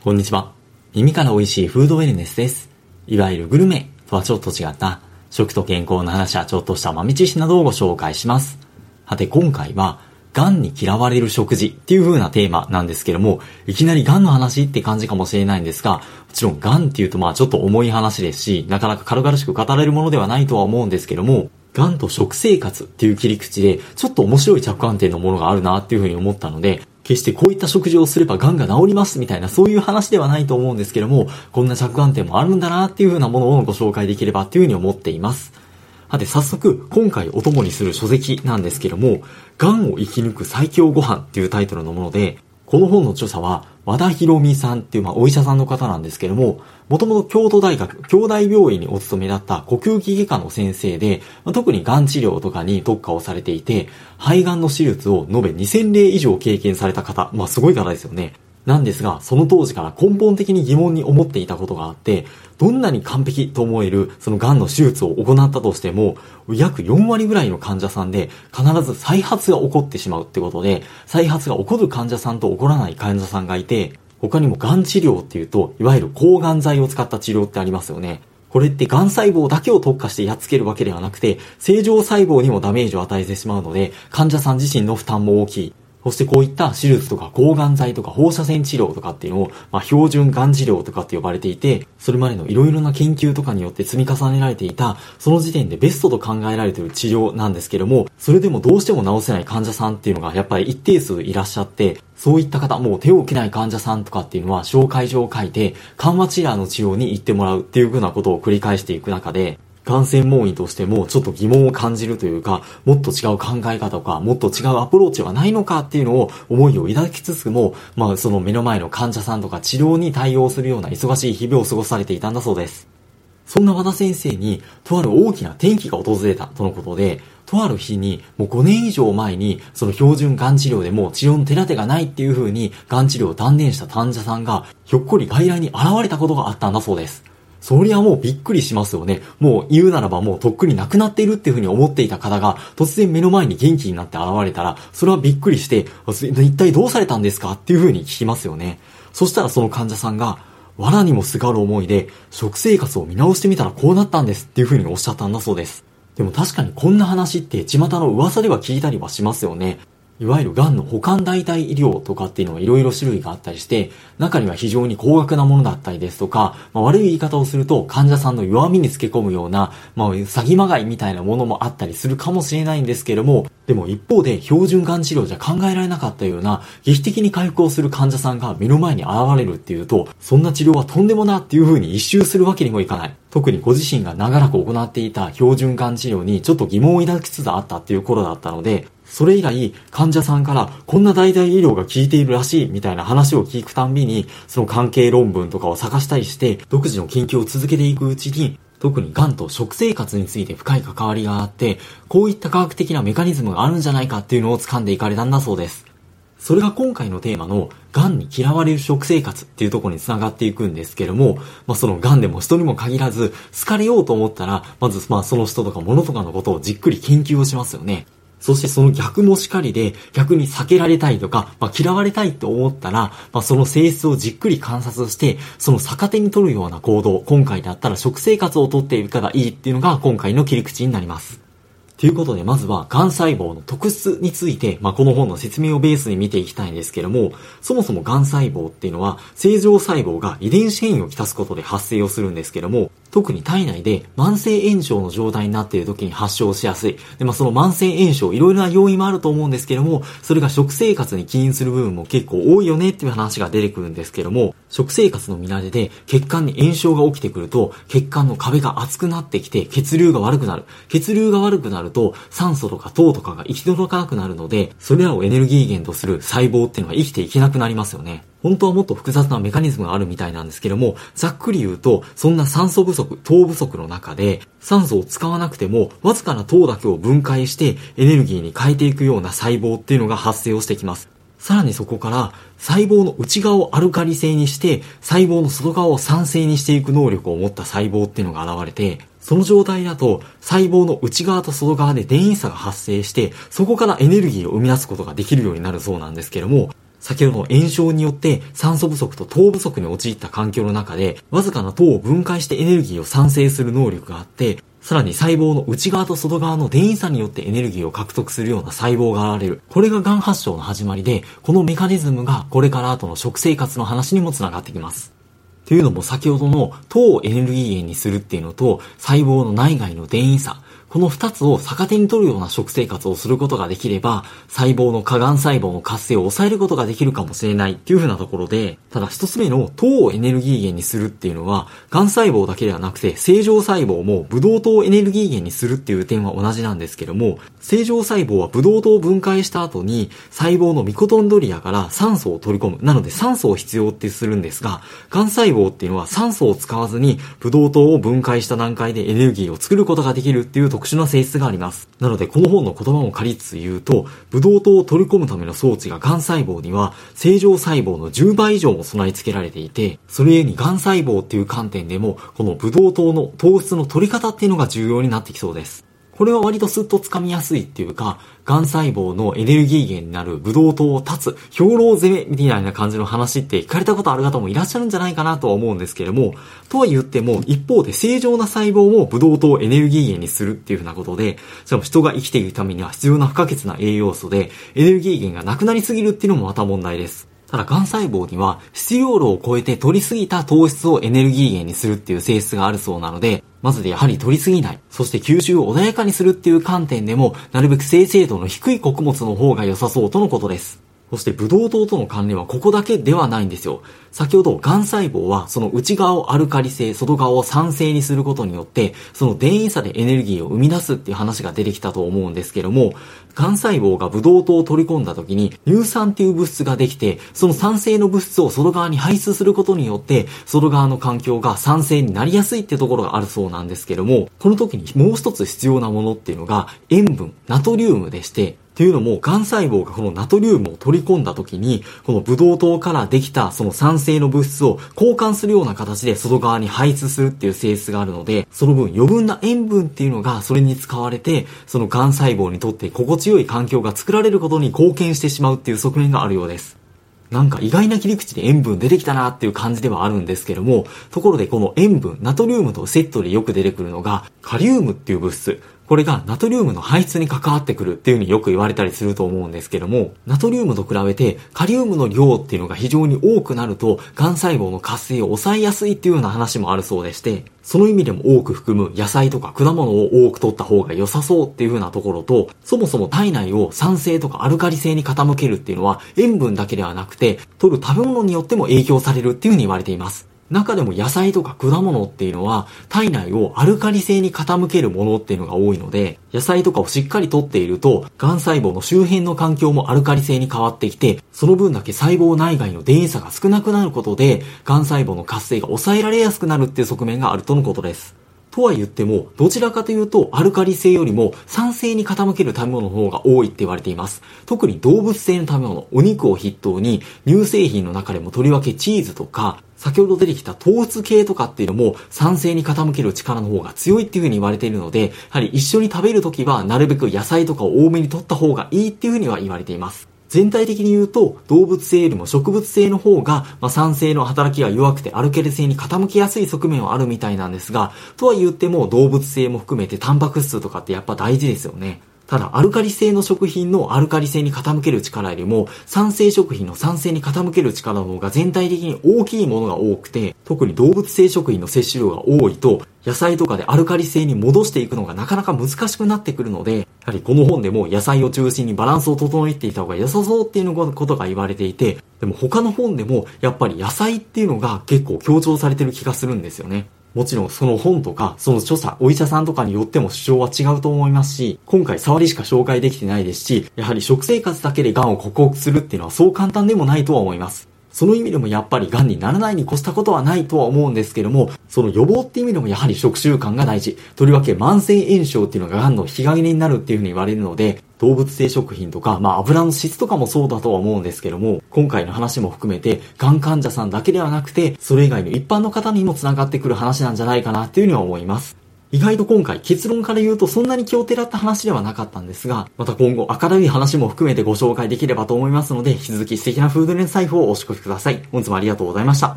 こんにちは。耳から美味しいフードウェルネスです。いわゆるグルメとはちょっと違った食と健康の話やちょっとした豆知識などをご紹介します。さて今回は、癌に嫌われる食事っていう風なテーマなんですけども、いきなり癌の話って感じかもしれないんですが、もちろん癌っていうとまあちょっと重い話ですし、なかなか軽々しく語れるものではないとは思うんですけども、癌と食生活っていう切り口で、ちょっと面白い着眼点のものがあるなっていう風に思ったので、決してこういった食事をすれば癌が治りますみたいなそういう話ではないと思うんですけども、こんな着眼点もあるんだなっていう風なものをご紹介できればっていう風に思っています。さて早速、今回お供にする書籍なんですけども、癌を生き抜く最強ご飯っていうタイトルのもので、この本の著者は和田博美さんっていうまあお医者さんの方なんですけども、もともと京都大学、京大病院にお勤めだった呼吸器外科の先生で、まあ特に癌治療とかに特化をされていて、肺がんの手術を延べ2000例以上経験された方、まあすごい方ですよね。なんですが、その当時から根本的に疑問に思っていたことがあって、どんなに完璧と思えるその癌の手術を行ったとしても、約4割ぐらいの患者さんで必ず再発が起こってしまうってことで、再発が起こる患者さんと起こらない患者さんがいて、他にも癌治療っていうと、いわゆる抗がん剤を使った治療ってありますよね。これって癌細胞だけを特化してやっつけるわけではなくて、正常細胞にもダメージを与えてしまうので、患者さん自身の負担も大きい。そしてこういった手術とか抗がん剤とか放射線治療とかっていうのを、まあ、標準がん治療とかって呼ばれていて、それまでのいろいろな研究とかによって積み重ねられていた、その時点でベストと考えられている治療なんですけども、それでもどうしても治せない患者さんっていうのがやっぱり一定数いらっしゃって、そういった方、もう手を受けない患者さんとかっていうのは紹介状を書いて、緩和治療の治療に行ってもらうっていう風なことを繰り返していく中で、感染門医としてもちょっと疑問を感じるというか、もっと違う考え方とか、もっと違うアプローチはないのかっていうのを思いを抱きつつも、まあその目の前の患者さんとか治療に対応するような忙しい日々を過ごされていたんだそうです。そんな和田先生に、とある大きな転機が訪れたとのことで、とある日に、もう5年以上前に、その標準癌治療でも治療の手立てがないっていう風に、癌治療を断念した患者さんが、ひょっこり外来に現れたことがあったんだそうです。そりゃもうびっくりしますよね。もう言うならばもうとっくに亡くなっているっていうふうに思っていた方が突然目の前に元気になって現れたら、それはびっくりして、一体どうされたんですかっていうふうに聞きますよね。そしたらその患者さんが、藁にもすがる思いで、食生活を見直してみたらこうなったんですっていうふうにおっしゃったんだそうです。でも確かにこんな話って巷の噂では聞いたりはしますよね。いわゆる癌の保管代替医療とかっていうのはいろいろ種類があったりして、中には非常に高額なものだったりですとか、まあ、悪い言い方をすると患者さんの弱みにつけ込むような、まあ、詐欺まがいみたいなものもあったりするかもしれないんですけれども、でも一方で標準癌治療じゃ考えられなかったような、劇的に回復をする患者さんが目の前に現れるっていうと、そんな治療はとんでもなっていう風に一周するわけにもいかない。特にご自身が長らく行っていた標準癌治療にちょっと疑問を抱きつつあったっていう頃だったので、それ以来、患者さんから、こんな代替医療が効いているらしい、みたいな話を聞くたんびに、その関係論文とかを探したりして、独自の研究を続けていくうちに、特に癌と食生活について深い関わりがあって、こういった科学的なメカニズムがあるんじゃないかっていうのを掴んでいかれたんだそうです。それが今回のテーマの、癌に嫌われる食生活っていうところに繋がっていくんですけども、まあその癌でも人にも限らず、好かれようと思ったら、まずまあその人とか物とかのことをじっくり研究をしますよね。そしてその逆もしかりで、逆に避けられたいとか、まあ、嫌われたいと思ったら、まあ、その性質をじっくり観察して、その逆手に取るような行動、今回だったら食生活をとっているかがいいっていうのが今回の切り口になります。ということで、まずは、癌細胞の特質について、まあ、この本の説明をベースに見ていきたいんですけども、そもそも癌細胞っていうのは、正常細胞が遺伝子変異をきたすことで発生をするんですけども、特に体内で慢性炎症の状態になっている時に発症しやすい。で、まあ、その慢性炎症、いろいろな要因もあると思うんですけども、それが食生活に起因する部分も結構多いよねっていう話が出てくるんですけども、食生活の見慣れで血管に炎症が起きてくると、血管の壁が厚くなってきて血流が悪くなる。血流が悪くなると酸素とか糖とかが行き届かなくなるので、それらをエネルギー源とする細胞っていうのは生きていけなくなりますよね。本当はもっと複雑なメカニズムがあるみたいなんですけども、ざっくり言うと、そんな酸素不足、糖不足の中で、酸素を使わなくても、わずかな糖だけを分解して、エネルギーに変えていくような細胞っていうのが発生をしてきます。さらにそこから、細胞の内側をアルカリ性にして、細胞の外側を酸性にしていく能力を持った細胞っていうのが現れて、その状態だと細胞の内側と外側で電位差が発生して、そこからエネルギーを生み出すことができるようになるそうなんですけども、先ほどの炎症によって酸素不足と糖不足に陥った環境の中で、わずかな糖を分解してエネルギーを産生する能力があって、さらに細胞の内側と外側の電位差によってエネルギーを獲得するような細胞が現れる。これが癌発症の始まりで、このメカニズムがこれから後の食生活の話にもつながってきます。というのも先ほどの糖をエネルギー源にするっていうのと細胞の内外の電位差、この二つを逆手に取るような食生活をすることができれば、細胞の過岩細胞の活性を抑えることができるかもしれないっていうふうなところで、ただ一つ目の糖をエネルギー源にするっていうのは、癌細胞だけではなくて、正常細胞もブドウ糖をエネルギー源にするっていう点は同じなんですけども、正常細胞はブドウ糖を分解した後に、細胞のミコトンドリアから酸素を取り込む。なので酸素を必要ってするんですが、癌細胞っていうのは酸素を使わずに、ブドウ糖を分解した段階でエネルギーを作ることができるっていうと特殊な性質があります。なので、この本の言葉も借りつつ言うと、ブドウ糖を取り込むための装置が癌細胞には、正常細胞の10倍以上も備え付けられていて、それゆえに癌細胞っていう観点でも、このブドウ糖の糖質の取り方っていうのが重要になってきそうです。これは割とスッと掴みやすいっていうか、癌細胞のエネルギー源になるブドウ糖を断つ、兵糧攻めみたいな感じの話って聞かれたことある方もいらっしゃるんじゃないかなとは思うんですけれども、とは言っても、一方で正常な細胞もブドウ糖をエネルギー源にするっていうふうなことで、しかも人が生きていくためには必要な不可欠な栄養素で、エネルギー源がなくなりすぎるっていうのもまた問題です。ただ、癌細胞には必要量を超えて取りすぎた糖質をエネルギー源にするっていう性質があるそうなので、まずでやはり取りすぎない。そして吸収を穏やかにするっていう観点でも、なるべく生成度の低い穀物の方が良さそうとのことです。そしてブドウ糖との関連はここだけではないんですよ。先ほど、癌細胞はその内側をアルカリ性、外側を酸性にすることによって、その電位差でエネルギーを生み出すっていう話が出てきたと思うんですけども、癌細胞がブドウ糖を取り込んだ時に乳酸っていう物質ができて、その酸性の物質を外側に排出することによって、外側の環境が酸性になりやすいってところがあるそうなんですけども、この時にもう一つ必要なものっていうのが塩分、ナトリウムでして、っていうのも、癌細胞がこのナトリウムを取り込んだ時に、このブドウ糖からできたその酸性の物質を交換するような形で外側に排出するっていう性質があるので、その分余分な塩分っていうのがそれに使われて、その癌細胞にとって心地よい環境が作られることに貢献してしまうっていう側面があるようです。なんか意外な切り口で塩分出てきたなっていう感じではあるんですけども、ところでこの塩分、ナトリウムとセットでよく出てくるのが、カリウムっていう物質。これがナトリウムの排出に関わってくるっていう風によく言われたりすると思うんですけども、ナトリウムと比べてカリウムの量っていうのが非常に多くなると、癌細胞の活性を抑えやすいっていうような話もあるそうでして、その意味でも多く含む野菜とか果物を多く取った方が良さそうっていう風なところと、そもそも体内を酸性とかアルカリ性に傾けるっていうのは塩分だけではなくて、取る食べ物によっても影響されるっていう風に言われています。中でも野菜とか果物っていうのは体内をアルカリ性に傾けるものっていうのが多いので、野菜とかをしっかりとっていると、癌細胞の周辺の環境もアルカリ性に変わってきて、その分だけ細胞内外の電位差が少なくなることで、癌細胞の活性が抑えられやすくなるっていう側面があるとのことです。とは言っても、どちらかというと、アルカリ性よりも酸性に傾ける食べ物の方が多いって言われています。特に動物性の食べ物、お肉を筆頭に、乳製品の中でもとりわけチーズとか、先ほど出てきた糖質系とかっていうのも酸性に傾ける力の方が強いっていう風に言われているので、やはり一緒に食べるときはなるべく野菜とかを多めに取った方がいいっていう風には言われています。全体的に言うと、動物性よりも植物性の方が、まあ、酸性の働きが弱くてアルケル性に傾きやすい側面はあるみたいなんですが、とは言っても動物性も含めてタンパク質とかってやっぱ大事ですよね。ただ、アルカリ性の食品のアルカリ性に傾ける力よりも、酸性食品の酸性に傾ける力の方が全体的に大きいものが多くて、特に動物性食品の摂取量が多いと、野菜とかでアルカリ性に戻していくのがなかなか難しくなってくるので、やはりこの本でも野菜を中心にバランスを整えていた方が良さそうっていうことが言われていて、でも他の本でもやっぱり野菜っていうのが結構強調されてる気がするんですよね。もちろんその本とか、その著者、お医者さんとかによっても主張は違うと思いますし、今回触りしか紹介できてないですし、やはり食生活だけで癌を克服するっていうのはそう簡単でもないとは思います。その意味でもやっぱり癌にならないに越したことはないとは思うんですけども、その予防っていう意味でもやはり食習慣が大事。とりわけ慢性炎症っていうのが癌の引き金になるっていうふうに言われるので、動物性食品とか、まあ油の質とかもそうだとは思うんですけども、今回の話も含めて、癌患者さんだけではなくて、それ以外の一般の方にも繋がってくる話なんじゃないかなっていうふうには思います。意外と今回結論から言うとそんなに気をてらった話ではなかったんですが、また今後明るい話も含めてご紹介できればと思いますので、引き続き素敵なフードレン財布をお仕込みください。本日もありがとうございました。